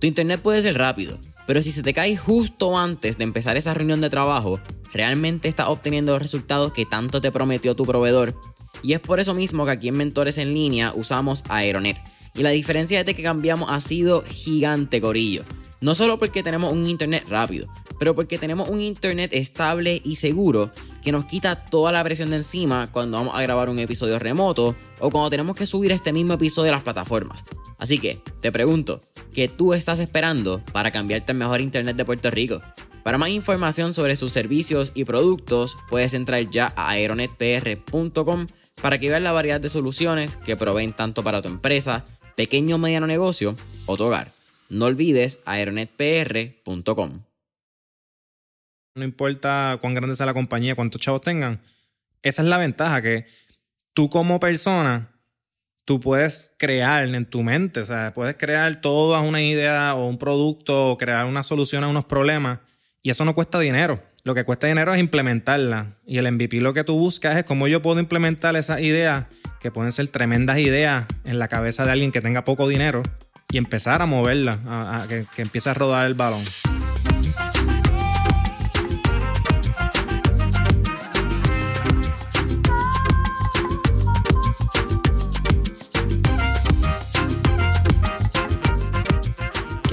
Tu Internet puede ser rápido, pero si se te cae justo antes de empezar esa reunión de trabajo, realmente estás obteniendo los resultados que tanto te prometió tu proveedor. Y es por eso mismo que aquí en Mentores en Línea usamos Aeronet. Y la diferencia de que cambiamos ha sido gigante, Corillo. No solo porque tenemos un internet rápido, pero porque tenemos un internet estable y seguro que nos quita toda la presión de encima cuando vamos a grabar un episodio remoto o cuando tenemos que subir este mismo episodio a las plataformas. Así que, te pregunto, ¿qué tú estás esperando para cambiarte al mejor internet de Puerto Rico? Para más información sobre sus servicios y productos, puedes entrar ya a aeronetpr.com para que veas la variedad de soluciones que proveen tanto para tu empresa, pequeño o mediano negocio o tu hogar. No olvides aeronetpr.com. No importa cuán grande sea la compañía, cuántos chavos tengan. Esa es la ventaja que tú como persona tú puedes crear en tu mente, o sea, puedes crear toda una idea o un producto o crear una solución a unos problemas y eso no cuesta dinero. Lo que cuesta dinero es implementarla. Y el MVP lo que tú buscas es cómo yo puedo implementar esas ideas, que pueden ser tremendas ideas en la cabeza de alguien que tenga poco dinero, y empezar a moverla, a, que, que empiece a rodar el balón.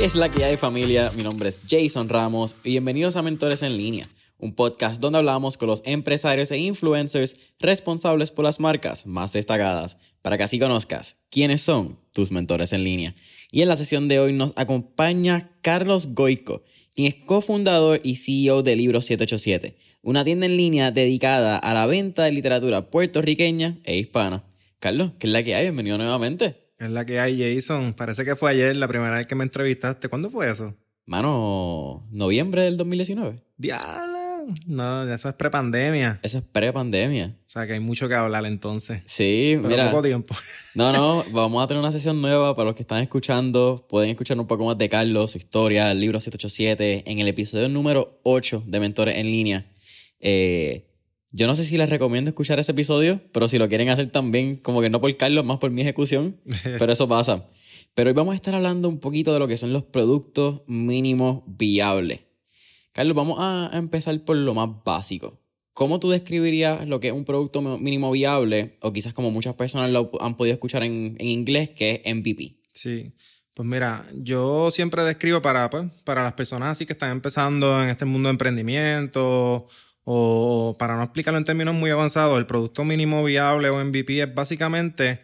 ¿Qué es la que hay familia? Mi nombre es Jason Ramos y bienvenidos a Mentores en Línea, un podcast donde hablamos con los empresarios e influencers responsables por las marcas más destacadas, para que así conozcas quiénes son tus mentores en línea. Y en la sesión de hoy nos acompaña Carlos Goico, quien es cofundador y CEO de Libro 787, una tienda en línea dedicada a la venta de literatura puertorriqueña e hispana. Carlos, ¿qué es la que hay? Bienvenido nuevamente. Es la que hay, Jason. Parece que fue ayer la primera vez que me entrevistaste. ¿Cuándo fue eso? Mano, noviembre del 2019. Diablo. No, eso es prepandemia. Eso es prepandemia. O sea que hay mucho que hablar entonces. Sí, Pero mira. poco tiempo. No, no, vamos a tener una sesión nueva para los que están escuchando. Pueden escuchar un poco más de Carlos, su historia, el libro 787, en el episodio número 8 de Mentores en Línea. Eh, yo no sé si les recomiendo escuchar ese episodio, pero si lo quieren hacer también, como que no por Carlos, más por mi ejecución, pero eso pasa. Pero hoy vamos a estar hablando un poquito de lo que son los productos mínimos viables. Carlos, vamos a empezar por lo más básico. ¿Cómo tú describirías lo que es un producto mínimo viable? O quizás como muchas personas lo han podido escuchar en, en inglés, que es MVP. Sí. Pues mira, yo siempre describo para, pues, para las personas así que están empezando en este mundo de emprendimiento o para no explicarlo en términos muy avanzados, el producto mínimo viable o MVP es básicamente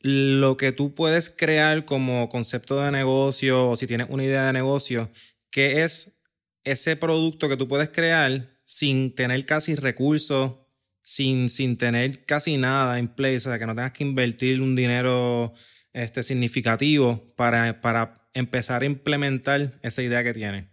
lo que tú puedes crear como concepto de negocio o si tienes una idea de negocio, que es ese producto que tú puedes crear sin tener casi recursos, sin, sin tener casi nada en place, o sea, que no tengas que invertir un dinero este, significativo para, para empezar a implementar esa idea que tienes.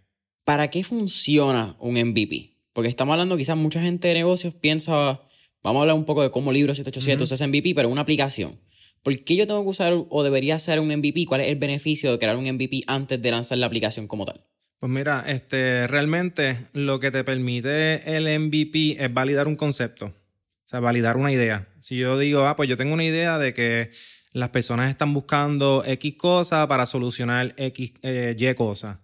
¿Para qué funciona un MVP? Porque estamos hablando, quizás mucha gente de negocios piensa, vamos a hablar un poco de cómo Libro 787 uh -huh. usa MVP, pero una aplicación. ¿Por qué yo tengo que usar o debería hacer un MVP? ¿Cuál es el beneficio de crear un MVP antes de lanzar la aplicación como tal? Pues mira, este, realmente lo que te permite el MVP es validar un concepto, o sea, validar una idea. Si yo digo, ah, pues yo tengo una idea de que las personas están buscando X cosa para solucionar X, eh, Y cosa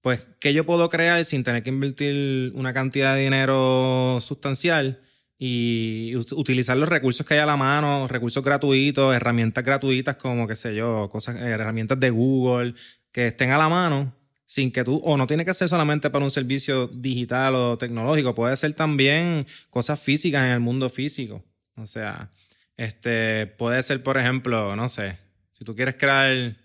pues, ¿qué yo puedo crear sin tener que invertir una cantidad de dinero sustancial y utilizar los recursos que hay a la mano, recursos gratuitos, herramientas gratuitas como, qué sé yo, cosas, herramientas de Google que estén a la mano sin que tú, o no tiene que ser solamente para un servicio digital o tecnológico, puede ser también cosas físicas en el mundo físico. O sea, este, puede ser, por ejemplo, no sé, si tú quieres crear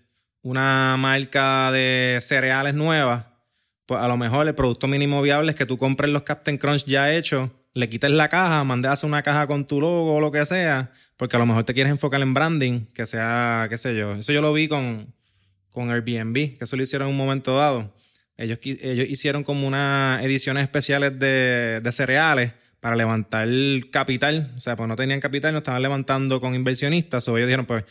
una marca de cereales nueva, pues a lo mejor el producto mínimo viable es que tú compres los Captain Crunch ya hechos, le quites la caja, mandes a hacer una caja con tu logo o lo que sea, porque a lo mejor te quieres enfocar en branding, que sea, qué sé yo. Eso yo lo vi con, con Airbnb, que eso lo hicieron en un momento dado. Ellos, ellos hicieron como unas ediciones especiales de, de cereales para levantar capital. O sea, pues no tenían capital, no estaban levantando con inversionistas. O ellos dijeron, pues,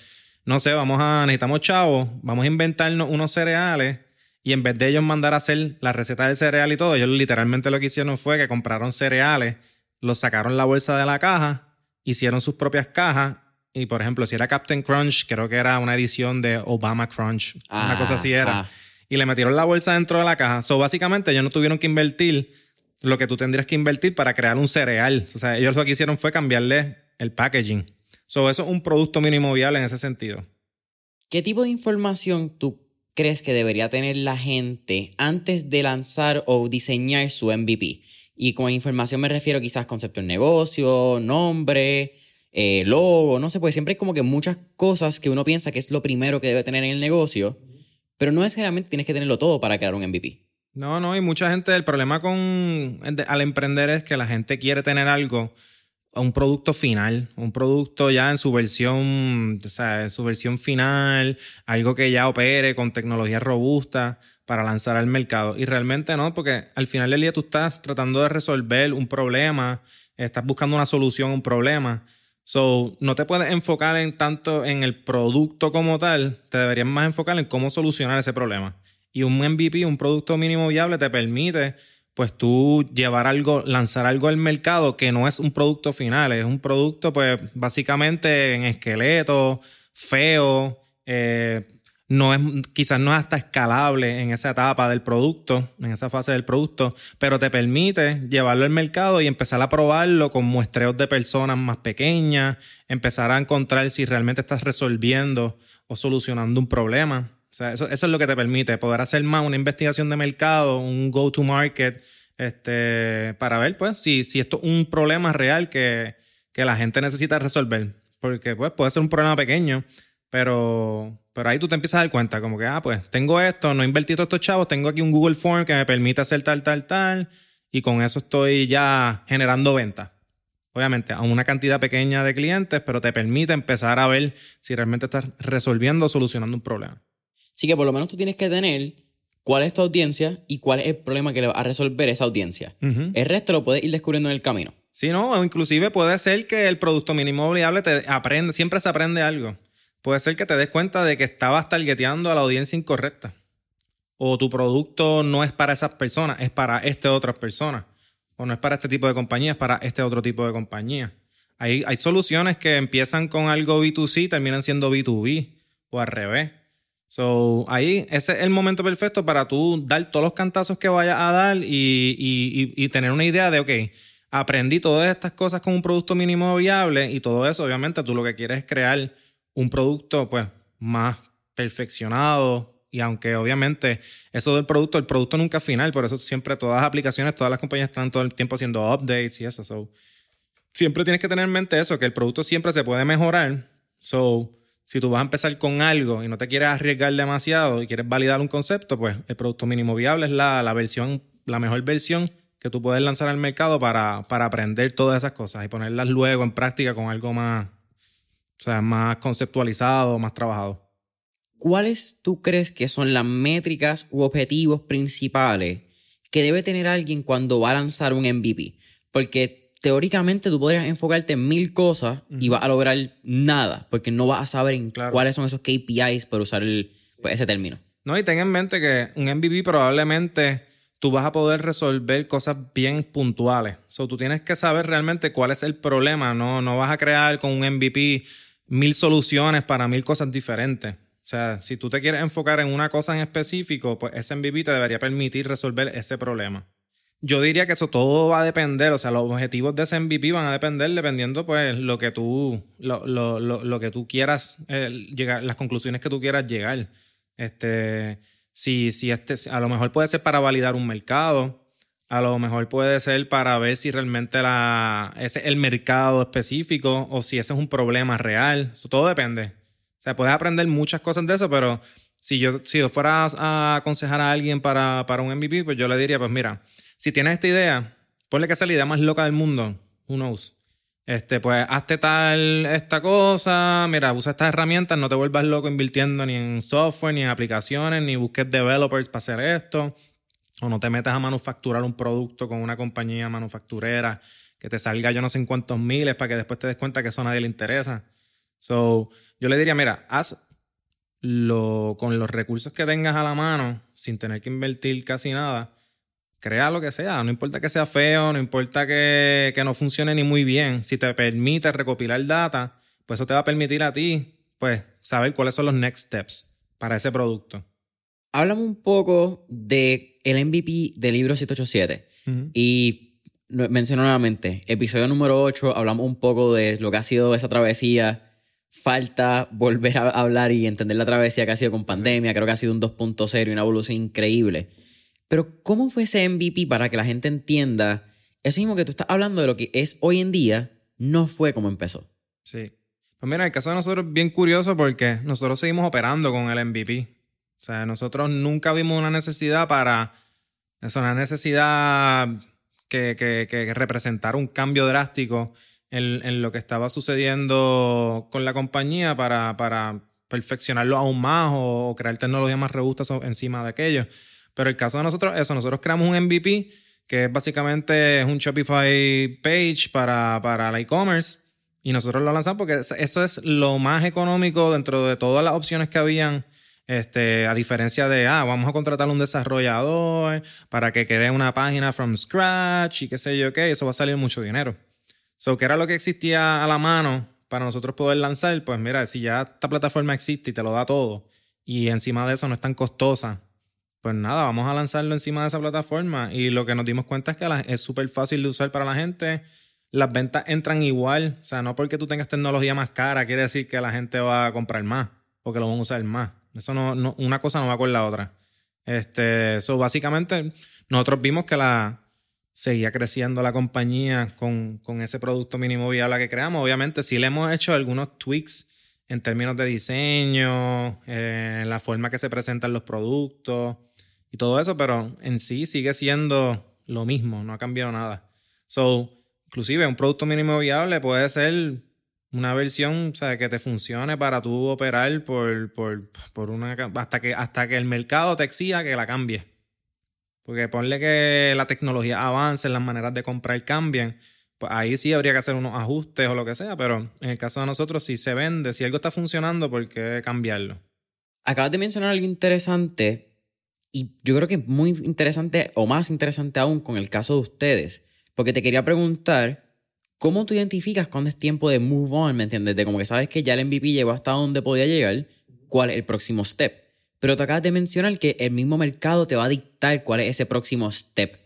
no sé, vamos a, necesitamos chavos, vamos a inventarnos unos cereales. Y en vez de ellos mandar a hacer la receta del cereal y todo, ellos literalmente lo que hicieron fue que compraron cereales, los sacaron la bolsa de la caja, hicieron sus propias cajas. Y por ejemplo, si era Captain Crunch, creo que era una edición de Obama Crunch, una cosa así era. Ah. Y le metieron la bolsa dentro de la caja. So, básicamente, ellos no tuvieron que invertir lo que tú tendrías que invertir para crear un cereal. O sea, ellos lo que hicieron fue cambiarle el packaging. So, eso es un producto mínimo viable en ese sentido. ¿Qué tipo de información tú crees que debería tener la gente antes de lanzar o diseñar su MVP? Y con información me refiero quizás concepto de negocio, nombre, eh, logo, no sé, pues siempre hay como que muchas cosas que uno piensa que es lo primero que debe tener en el negocio, pero no necesariamente tienes que tenerlo todo para crear un MVP. No, no, y mucha gente, el problema con al emprender es que la gente quiere tener algo, un producto final, un producto ya en su versión, o sea, en su versión final, algo que ya opere con tecnología robusta para lanzar al mercado. Y realmente no, porque al final del día tú estás tratando de resolver un problema, estás buscando una solución a un problema. So, no te puedes enfocar en tanto en el producto como tal, te deberías más enfocar en cómo solucionar ese problema. Y un MVP, un producto mínimo viable, te permite pues tú llevar algo, lanzar algo al mercado que no es un producto final, es un producto pues básicamente en esqueleto, feo, eh, no es, quizás no es hasta escalable en esa etapa del producto, en esa fase del producto, pero te permite llevarlo al mercado y empezar a probarlo con muestreos de personas más pequeñas, empezar a encontrar si realmente estás resolviendo o solucionando un problema. O sea, eso, es lo que te permite poder hacer más una investigación de mercado, un go-to-market, este, para ver pues si, si esto es un problema real que, que la gente necesita resolver. Porque pues puede ser un problema pequeño, pero, pero ahí tú te empiezas a dar cuenta, como que, ah, pues tengo esto, no he invertido estos chavos, tengo aquí un Google Form que me permite hacer tal, tal, tal, y con eso estoy ya generando ventas. Obviamente, a una cantidad pequeña de clientes, pero te permite empezar a ver si realmente estás resolviendo o solucionando un problema. Así que por lo menos tú tienes que tener cuál es tu audiencia y cuál es el problema que le va a resolver esa audiencia. El resto lo puedes ir descubriendo en el camino. Sí, no, o inclusive puede ser que el producto mínimo viable te aprende, siempre se aprende algo. Puede ser que te des cuenta de que estabas targeteando a la audiencia incorrecta. O tu producto no es para esas personas, es para este otras personas. O no es para este tipo de compañía, es para este otro tipo de compañía. Hay, hay soluciones que empiezan con algo B2C y terminan siendo B2B o al revés. So, ahí ese es el momento perfecto para tú dar todos los cantazos que vayas a dar y, tener una idea de, ok, aprendí todas estas cosas con un producto mínimo viable y todo eso, obviamente tú lo que quieres es crear un producto pues más perfeccionado y aunque obviamente eso del producto, el producto nunca es final, por eso siempre todas las aplicaciones, todas las compañías están todo el tiempo haciendo updates y eso. So, siempre tienes que tener en mente eso, que el producto siempre se puede mejorar. So, si tú vas a empezar con algo y no te quieres arriesgar demasiado y quieres validar un concepto, pues el producto mínimo viable es la, versión, la mejor versión que tú puedes lanzar al mercado para, para aprender todas esas cosas y ponerlas luego en práctica con algo más, o sea, más conceptualizado, más trabajado. ¿Cuáles tú crees que son las métricas u objetivos principales que debe tener alguien cuando va a lanzar un MVP? Porque teóricamente tú podrías enfocarte en mil cosas y vas a lograr nada, porque no vas a saber en cuáles son esos KPIs para usar pues, ese término. No, y ten en mente que un MVP probablemente tú vas a poder resolver cosas bien puntuales. So, tú tienes que saber realmente cuál es el problema, no, no vas a crear con un MVP mil soluciones para mil cosas diferentes. O sea, si tú te quieres enfocar en una cosa en específico, pues ese MVP te debería permitir resolver ese problema. Yo diría que eso todo va a depender, o sea, los objetivos de ese MVP van a depender dependiendo, pues, lo que tú, lo, lo, lo, que tú quieras eh, llegar, las conclusiones que tú quieras llegar. Este, si, si este, a lo mejor puede ser para validar un mercado, a lo mejor puede ser para ver si realmente la, es el mercado específico o si ese es un problema real. Eso todo depende. O sea, puedes aprender muchas cosas de eso, pero si yo, si yo fuera a aconsejar a alguien para, para un MVP, pues yo le diría, pues mira, si tienes esta idea, ponle que sea la idea más loca del mundo. Who knows? Este, pues hazte tal esta cosa, mira, usa estas herramientas, no te vuelvas loco invirtiendo ni en software, ni en aplicaciones, ni busques developers para hacer esto. o no te metas a manufacturar un producto con una compañía manufacturera que te salga yo no sé en cuántos miles para que después te des cuenta que eso a nadie le interesa. So, yo le diría, mira, haz lo, con los recursos que tengas a la mano, sin tener que invertir casi nada, crea lo que sea, no importa que sea feo, no importa que, no funcione ni muy bien, si te permite recopilar data, pues eso te va a permitir a ti, pues, saber cuáles son los next steps para ese producto. Háblame un poco de el MVP del libro 787 y menciono nuevamente, episodio número 8, hablamos un poco de lo que ha sido esa travesía. Falta volver a hablar y entender la travesía que ha sido con pandemia. Creo que ha sido un 2.0 y una evolución increíble. Pero ¿cómo fue ese MVP para que la gente entienda eso mismo que tú estás hablando de lo que es hoy en día, no fue como empezó? Sí. Pues mira, el caso de nosotros es bien curioso porque nosotros seguimos operando con el MVP. O sea, nosotros nunca vimos una necesidad para... Es una necesidad que, que, representara un cambio drástico en, lo que estaba sucediendo con la compañía para, para perfeccionarlo aún más o, crear tecnologías más robustas encima de aquello. Pero el caso de nosotros, eso, nosotros creamos un MVP que es básicamente un Shopify page para, para el e-commerce y nosotros lo lanzamos porque eso es lo más económico dentro de todas las opciones que habían. Este, a diferencia de, ah, vamos a contratar un desarrollador para que cree una página from scratch y qué sé yo qué, eso va a salir mucho dinero. So, que era lo que existía a la mano para nosotros poder lanzar, pues mira, si ya esta plataforma existe y te lo da todo y encima de eso no es tan costosa pues nada, vamos a lanzarlo encima de esa plataforma. Y lo que nos dimos cuenta es que es súper fácil de usar para la gente. Las ventas entran igual. O sea, no porque tú tengas tecnología más cara quiere decir que la gente va a comprar más porque lo van a usar más. Eso no, una cosa no va con la otra. Este, eso básicamente nosotros vimos que la seguía creciendo la compañía con, ese producto mínimo viable que creamos. Obviamente sí le hemos hecho algunos tweaks en términos de diseño, eh, la forma que se presentan los productos y todo eso, pero en sí sigue siendo lo mismo, no ha cambiado nada. So, inclusive un producto mínimo viable puede ser una versión o sea, que te funcione para tú operar por, por, por una hasta que hasta que el mercado te exija que la cambie. Porque ponle que la tecnología avance, las maneras de comprar cambien, pues ahí sí habría que hacer unos ajustes o lo que sea, pero en el caso de nosotros, si se vende, si algo está funcionando, ¿por qué cambiarlo? Acabas de mencionar algo interesante y yo creo que es muy interesante, o más interesante aún, con el caso de ustedes. Porque te quería preguntar, ¿cómo tú identificas cuándo es tiempo de move on? ¿Me entiendes? De como que sabes que ya el MVP llegó hasta donde podía llegar, ¿cuál es el próximo step? Pero te acabas de mencionar que el mismo mercado te va a dictar cuál es ese próximo step.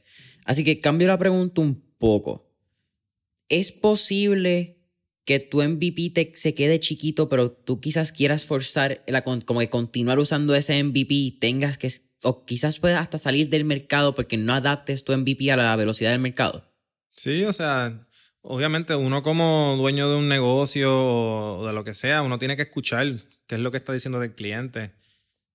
Así que cambio la pregunta un poco. ¿Es posible que tu MVP te, se quede chiquito, pero tú quizás quieras forzar, la, como que continuar usando ese MVP y tengas que o quizás puedas hasta salir del mercado porque no adaptes tu MVP a la velocidad del mercado. Sí, o sea, obviamente uno como dueño de un negocio o de lo que sea, uno tiene que escuchar qué es lo que está diciendo del cliente.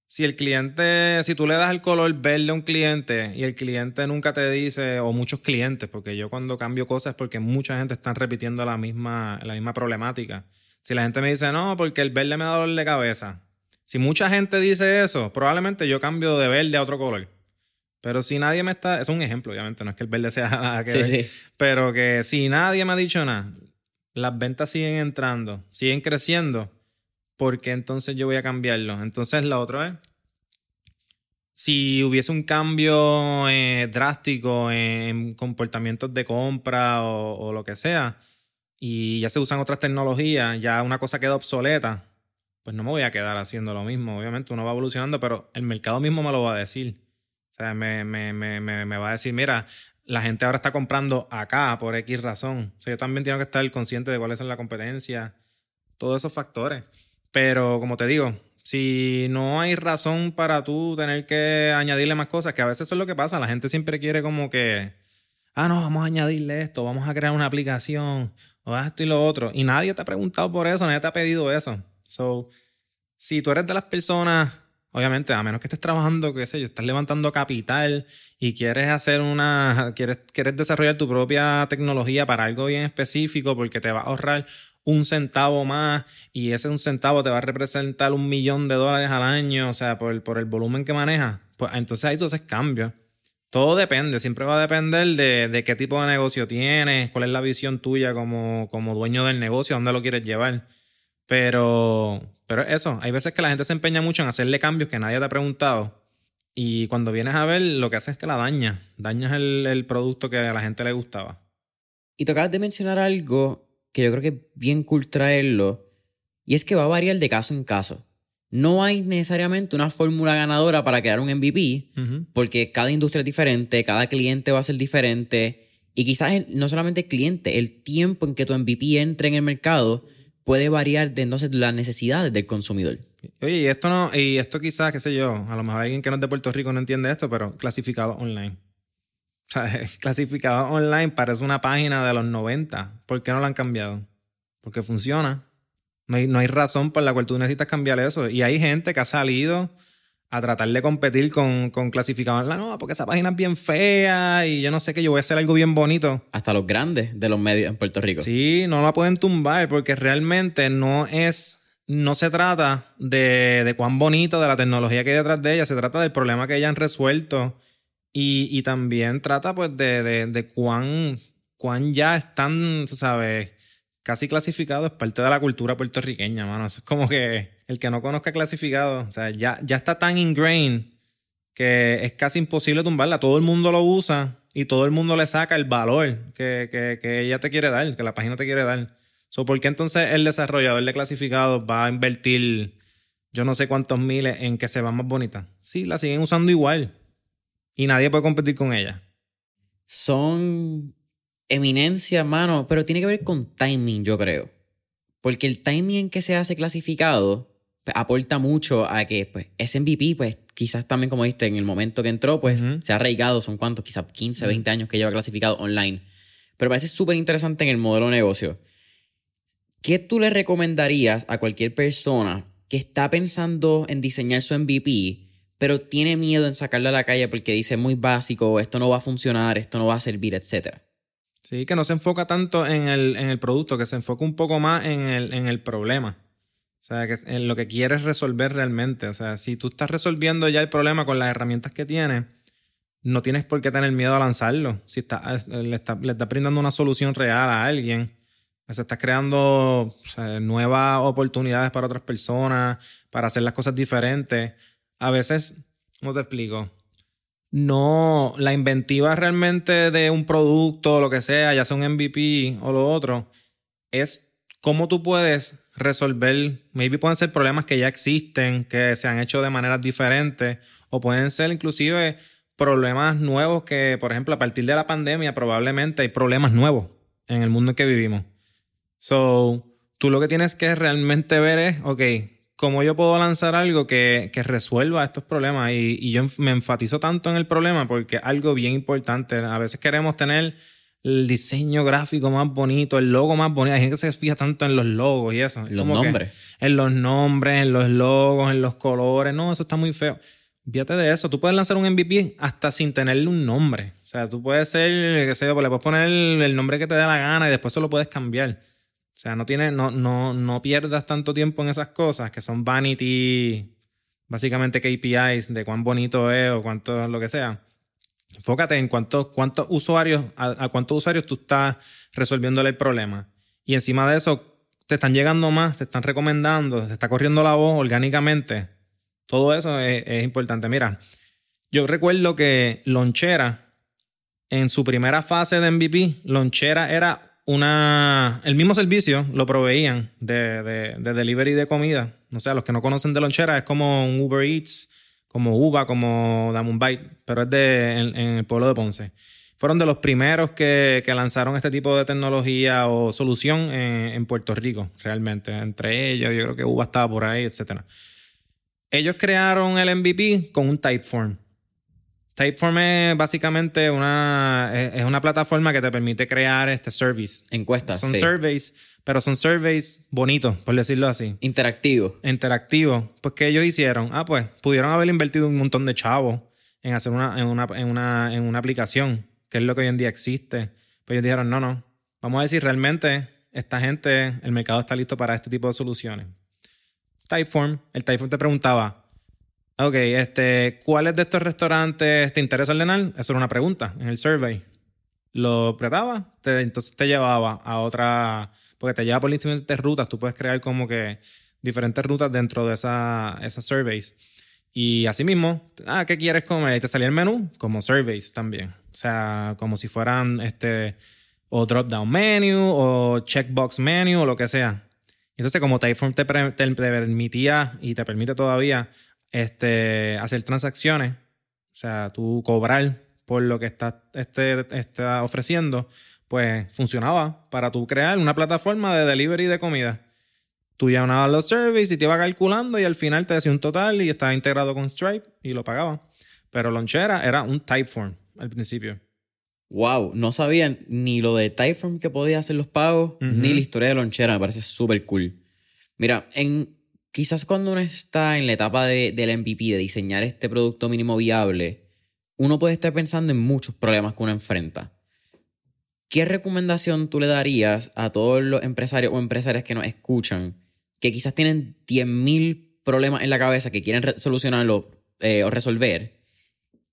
Si el cliente, si tú le das el color verde a un cliente y el cliente nunca te dice, o muchos clientes, porque yo cuando cambio cosas es porque mucha gente está repitiendo la misma, la misma problemática. Si la gente me dice, no, porque el verde me da dolor de cabeza, si mucha gente dice eso, probablemente yo cambio de verde a otro color. Pero si nadie me está. Es un ejemplo, obviamente, no es que el verde sea nada que sí, Sí. Pero que si nadie me ha dicho nada, las ventas siguen entrando, siguen creciendo, porque entonces yo voy a cambiarlo. Entonces, la otra es. Si hubiese un cambio eh, drástico en comportamientos de compra o, o lo que sea, y ya se usan otras tecnologías, ya una cosa queda obsoleta, pues no me voy a quedar haciendo lo mismo. Obviamente uno va evolucionando, pero el mercado mismo me lo va a decir. O sea, me, me, me, me va a decir, mira, la gente ahora está comprando acá por X razón. O sea, yo también tengo que estar consciente de cuáles son la competencia, todos esos factores. Pero como te digo, si no hay razón para tú tener que añadirle más cosas, que a veces eso es lo que pasa, la gente siempre quiere como que, ah, no, vamos a añadirle esto, vamos a crear una aplicación, o esto y lo otro. Y nadie te ha preguntado por eso, nadie te ha pedido eso. So, si tú eres de las personas, obviamente, a menos que estés trabajando, qué sé yo, estás levantando capital y quieres hacer una, quieres, quieres desarrollar tu propia tecnología para algo bien específico porque te va a ahorrar un centavo más y ese un centavo te va a representar un millón de dólares al año, o sea, por, por el volumen que manejas, pues entonces ahí tú haces cambios. Todo depende, siempre va a depender de, de, qué tipo de negocio tienes, cuál es la visión tuya como, como dueño del negocio, dónde lo quieres llevar. Pero, pero eso, hay veces que la gente se empeña mucho en hacerle cambios que nadie te ha preguntado. Y cuando vienes a ver, lo que hace es que la daña. Dañas el, el producto que a la gente le gustaba. Y tocabas de mencionar algo que yo creo que es bien cool traerlo, y es que va a variar de caso en caso. No hay necesariamente una fórmula ganadora para crear un MVP, porque cada industria es diferente, cada cliente va a ser diferente, y quizás no solamente el cliente, el tiempo en que tu MVP entre en el mercado puede variar de entonces las necesidades del consumidor. Oye, y esto no, y esto quizás, qué sé yo, a lo mejor alguien que no es de Puerto Rico no entiende esto, pero clasificado online. O sea, clasificado online parece una página de los 90. ¿Por qué no la han cambiado? Porque funciona. No hay, no hay razón por la cual tú necesitas cambiar eso. Y hay gente que ha salido a tratar de competir con, con clasificado online. No, porque esa página es bien fea y yo no sé qué, yo voy a hacer algo bien bonito. Hasta los grandes de los medios en Puerto Rico. Sí, no la pueden tumbar porque realmente no es no se trata de, de, cuán bonito, de la tecnología que hay detrás de ella, se trata del problema que hayan resuelto y, y también trata pues de, de, de, cuán, cuán ya están, tú sabes, casi clasificados, es parte de la cultura puertorriqueña, mano. Eso es como que el que no conozca clasificado, o sea, ya, ya está tan ingrained que es casi imposible tumbarla. Todo el mundo lo usa y todo el mundo le saca el valor que, que, que ella te quiere dar, que la página te quiere dar. ¿Por qué entonces el desarrollador de clasificados va a invertir yo no sé cuántos miles en que se va más bonita? Sí, la siguen usando igual y nadie puede competir con ella. Son eminencia, mano, pero tiene que ver con timing, yo creo. Porque el timing en que se hace clasificado aporta mucho a que pues, ese MVP, pues quizás también, como viste, en el momento que entró, pues se ha arraigado, son cuántos, quizás 15, 20 años que lleva clasificado online. Pero parece súper interesante en el modelo de negocio. ¿Qué tú le recomendarías a cualquier persona que está pensando en diseñar su MVP pero tiene miedo en sacarlo a la calle porque dice muy básico, esto no va a funcionar, esto no va a servir, etc. Sí, que no se enfoca tanto en el, en el producto, que se enfoca un poco más en el, en el problema. O sea, que en lo que quieres resolver realmente. O sea, si tú estás resolviendo ya el problema con las herramientas que tienes, no tienes por qué tener miedo a lanzarlo. Si está, le estás le está brindando una solución real a alguien, se está creando nuevas oportunidades para otras personas, para hacer las cosas diferentes a veces, ¿cómo te explico? No, la inventiva realmente de un producto o lo que sea, ya sea un MVP o lo otro, es cómo tú puedes resolver, maybe pueden ser problemas que ya existen, que se han hecho de maneras diferentes, o pueden ser inclusive problemas nuevos que, por ejemplo, a partir de la pandemia probablemente hay problemas nuevos en el mundo en que vivimos. So, tú lo que tienes que realmente ver es, ok, cómo yo puedo lanzar algo que, que resuelva estos problemas. Y, y, yo me enfatizo tanto en el problema porque algo bien importante. A veces queremos tener el diseño gráfico más bonito, el logo más bonito. Hay gente que se fija tanto en los logos y eso. Los nombres. En los nombres, en los logos, en los colores. No, eso está muy feo. Fíjate de eso. Tú puedes lanzar un MVP hasta sin tenerle un nombre. O sea, tú puedes ser, qué sé yo, le puedes poner el nombre que te dé la gana y después se lo puedes cambiar. O sea, no, tiene, no, no, no pierdas tanto tiempo en esas cosas que son vanity, básicamente KPIs de cuán bonito es o cuánto lo que sea. Enfócate en cuántos usuarios, a, cuántos usuarios tú estás resolviéndole el problema. Y encima de eso, te están llegando más, te están recomendando, te está corriendo la voz orgánicamente. Todo eso es, importante. Mira, yo recuerdo que Lonchera, en su primera fase de MVP, Lonchera era una. El mismo servicio lo proveían de, de, delivery de comida. O sea, los que no conocen de lonchera es como un Uber Eats, como Uva, como Bite, pero es de, en, el pueblo de Ponce. Fueron de los primeros que, que lanzaron este tipo de tecnología o solución en, en, Puerto Rico, realmente. Entre ellos, yo creo que Uva estaba por ahí, etc. Ellos crearon el MVP con un Typeform. Typeform es básicamente una, es una plataforma que te permite crear este service. Encuestas. Son surveys, pero son surveys bonitos, por decirlo así. Interactivo. Interactivo. Pues, ¿qué ellos hicieron? Ah, pues, pudieron haber invertido un montón de chavos en hacer una, en una, en una, en una aplicación, que es lo que hoy en día existe. Pues ellos dijeron, no, no. Vamos a ver si realmente esta gente, el mercado está listo para este tipo de soluciones. Typeform, el Typeform te preguntaba, Ok, este, ¿cuáles de estos restaurantes te interesa ordenar? Eso era una pregunta en el survey. Lo apretaba, entonces te llevaba a otra, porque te lleva por diferentes rutas, tú puedes crear como que diferentes rutas dentro de esa, esas surveys. Y así mismo, ah, ¿qué quieres comer? Y te salía el menú como surveys también. O sea, como si fueran este, o drop down menu, o checkbox menu, o lo que sea. Entonces, como Typeform te, permitía y te permite todavía este, hacer transacciones, o sea, tú cobrar por lo que estás este, está ofreciendo, pues funcionaba para tú crear una plataforma de delivery de comida tú llamabas los services y te iba calculando y al final te decía un total y estaba integrado con Stripe y lo pagaba. Pero Lonchera era un Typeform al principio. Wow, no sabían ni lo de Typeform que podía hacer los pagos, ni la historia de Lonchera, me parece súper cool. Mira, en, quizás cuando uno está en la etapa de, del MVP, de diseñar este producto mínimo viable, uno puede estar pensando en muchos problemas que uno enfrenta. ¿Qué recomendación tú le darías a todos los empresarios o empresarias que nos escuchan que quizás tienen 10.000 problemas en la cabeza que quieren solucionarlo eh, o resolver,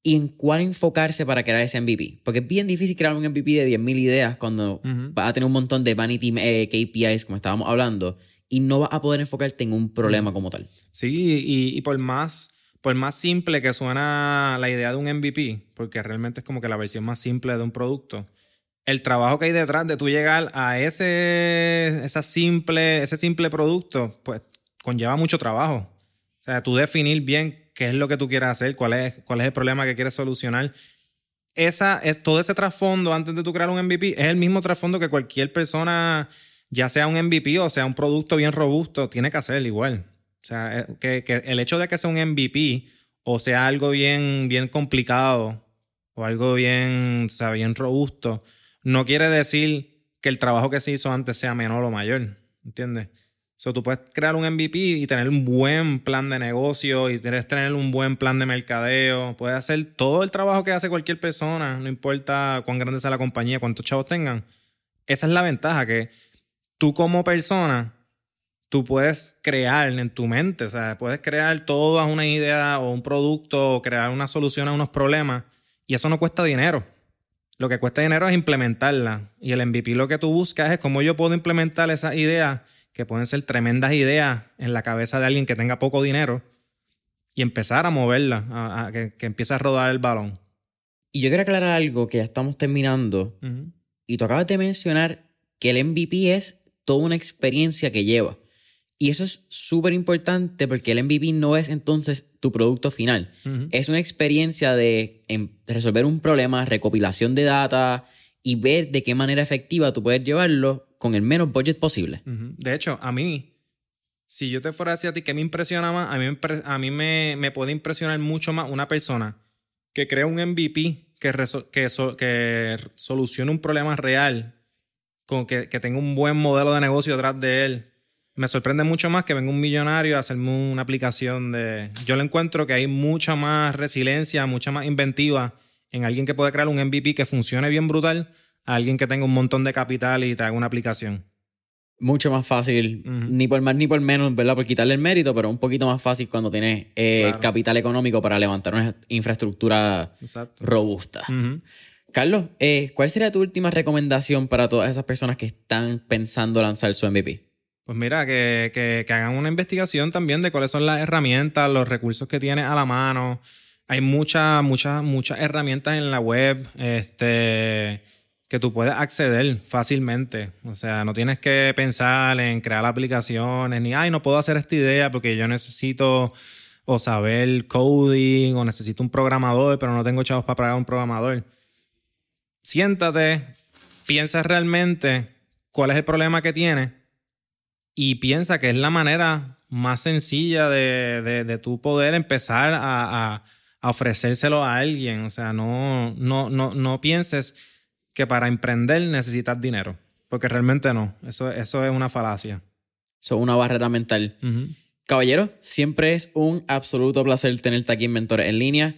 y en cuál enfocarse para crear ese MVP. Porque es bien difícil crear un MVP de 10.000 ideas cuando vas a tener un montón de vanity eh, KPIs, como estábamos hablando, y no vas a poder enfocarte en un problema como tal. Sí, y, y, por más... Por más simple que suena la idea de un MVP, porque realmente es como que la versión más simple de un producto, el trabajo que hay detrás de tú llegar a ese, esa simple, ese simple producto, pues conlleva mucho trabajo. O sea, tú definir bien qué es lo que tú quieres hacer, cuál es, cuál es el problema que quieres solucionar. Esa, es, todo ese trasfondo antes de tú crear un MVP es el mismo trasfondo que cualquier persona, ya sea un MVP o sea un producto bien robusto, tiene que hacer igual. O sea, eh, que, que el hecho de que sea un MVP o sea algo bien, bien complicado o algo bien, o sea, bien robusto, no quiere decir que el trabajo que se hizo antes sea menor o mayor, ¿entiendes? So, tú puedes crear un MVP y tener un buen plan de negocio y tener un buen plan de mercadeo. Puedes hacer todo el trabajo que hace cualquier persona, no importa cuán grande sea la compañía, cuántos chavos tengan. Esa es la ventaja, que tú como persona, tú puedes crear en tu mente, o sea, puedes crear toda una idea o un producto o crear una solución a unos problemas y eso no cuesta dinero. Lo que cuesta dinero es implementarla. Y el MVP lo que tú buscas es cómo yo puedo implementar esas ideas, que pueden ser tremendas ideas en la cabeza de alguien que tenga poco dinero, y empezar a moverla, a, que, empiece a rodar el balón. Y yo quiero aclarar algo que ya estamos terminando. Y tú acabas de mencionar que el MVP es toda una experiencia que lleva. Y eso es súper importante porque el MVP no es entonces tu producto final. Es una experiencia de em, resolver un problema, recopilación de data y ver de qué manera efectiva tú puedes llevarlo con el menos budget posible. De hecho, a mí, si yo te fuera a decir a ti que me impresiona más, a mí, a mí me, puede impresionar mucho más una persona que crea un MVP que, que, que solucione un problema real, con que, que tenga un buen modelo de negocio detrás de él me sorprende mucho más que venga un millonario a hacerme una aplicación de... Yo le encuentro que hay mucha más resiliencia, mucha más inventiva en alguien que puede crear un MVP que funcione bien brutal a alguien que tenga un montón de capital y te haga una aplicación. Mucho más fácil, ni por más ni por menos, ¿verdad? Por quitarle el mérito, pero un poquito más fácil cuando tienes eh, capital económico para levantar una infraestructura robusta. Carlos, eh, ¿cuál sería tu última recomendación para todas esas personas que están pensando lanzar su MVP? Pues mira, que, que, hagan una investigación también de cuáles son las herramientas, los recursos que tienes a la mano. Hay muchas, muchas, muchas herramientas en la web este, que tú puedes acceder fácilmente. O sea, no tienes que pensar en crear aplicaciones, ni, ay, no puedo hacer esta idea porque yo necesito o saber coding o necesito un programador, pero no tengo chavos para pagar un programador. Siéntate, piensa realmente cuál es el problema que tienes y piensa que es la manera más sencilla de, de, tú poder empezar a, a, ofrecérselo a alguien. O sea, no, no, no, no pienses que para emprender necesitas dinero, porque realmente no. Eso, eso es una falacia. Eso es una barrera mental. Caballero, siempre es un absoluto placer tenerte aquí en Mentores en Línea.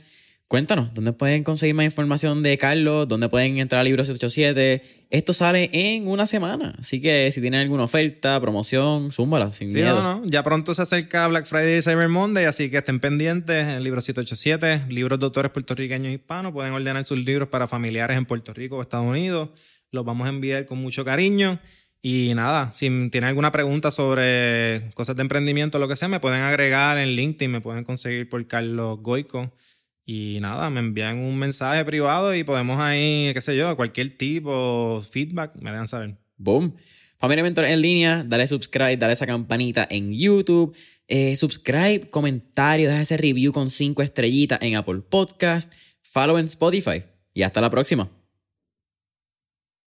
Cuéntanos, ¿dónde pueden conseguir más información de Carlos? ¿Dónde pueden entrar a Libro 787? Esto sale en una semana, así que si tienen alguna oferta, promoción, zúmbala, sin Sí, miedo. no, no. Ya pronto se acerca Black Friday y Cyber Monday, así que estén pendientes. El libro 787, libros de autores puertorriqueños hispanos. Pueden ordenar sus libros para familiares en Puerto Rico o Estados Unidos. Los vamos a enviar con mucho cariño. Y nada, si tienen alguna pregunta sobre cosas de emprendimiento o lo que sea, me pueden agregar en LinkedIn, me pueden conseguir por Carlos Goico. Y nada, me envían un mensaje privado y podemos ahí, qué sé yo, cualquier tipo, feedback, me dejan saber. Boom. Familia Mentor en línea, dale subscribe, dale esa campanita en YouTube. Eh, subscribe, comentario, deja ese review con cinco estrellitas en Apple Podcast. Follow en Spotify. Y hasta la próxima.